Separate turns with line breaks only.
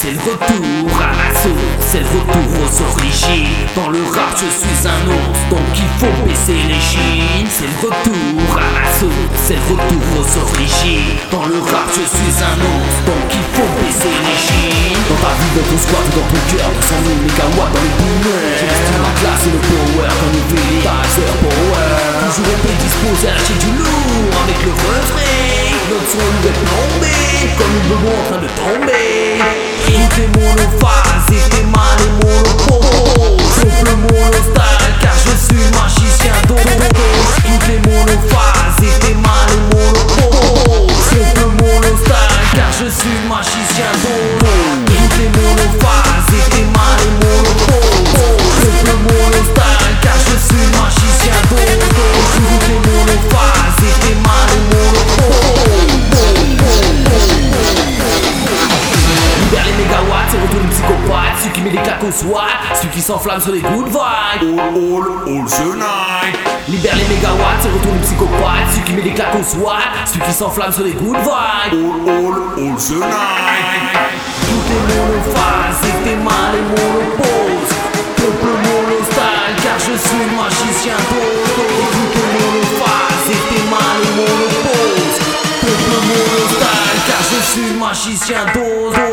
C'est le retour à la source, c'est le retour aux origines. Dans le rap, je suis un ours, donc il faut baisser les jeans. C'est le retour à la source, c'est le retour aux origines. Dans le rap, je suis un ours, donc il faut baisser les jeans. Dans ta vie, dans ton squat, dans ton cœur, 200 000 mégawatts dans les poumons. J'estime la classe et le power comme une Billy Tizer Power. Toujours été disposé à lâcher du lourd avec le refrain. Notre son est plombé, comme une bombe en train de tomber. Toutes les monophases et tes qui met des claques au SWAT Celui qui s'enflamme sur les good vibes.
All, all, all the night.
Libère les mégawatts, c'est retour du psychopathe Celui qui met des claques au SWAT Celui qui s'enflamme sur les good vibes.
All, all, all the night.
Tout est monophase et t'es mal et monopose Peuple monostyle car je suis magicien d'Odo Tout est monophase et t'es mal et monopose Peuple monostyle car je suis magicien d'Odo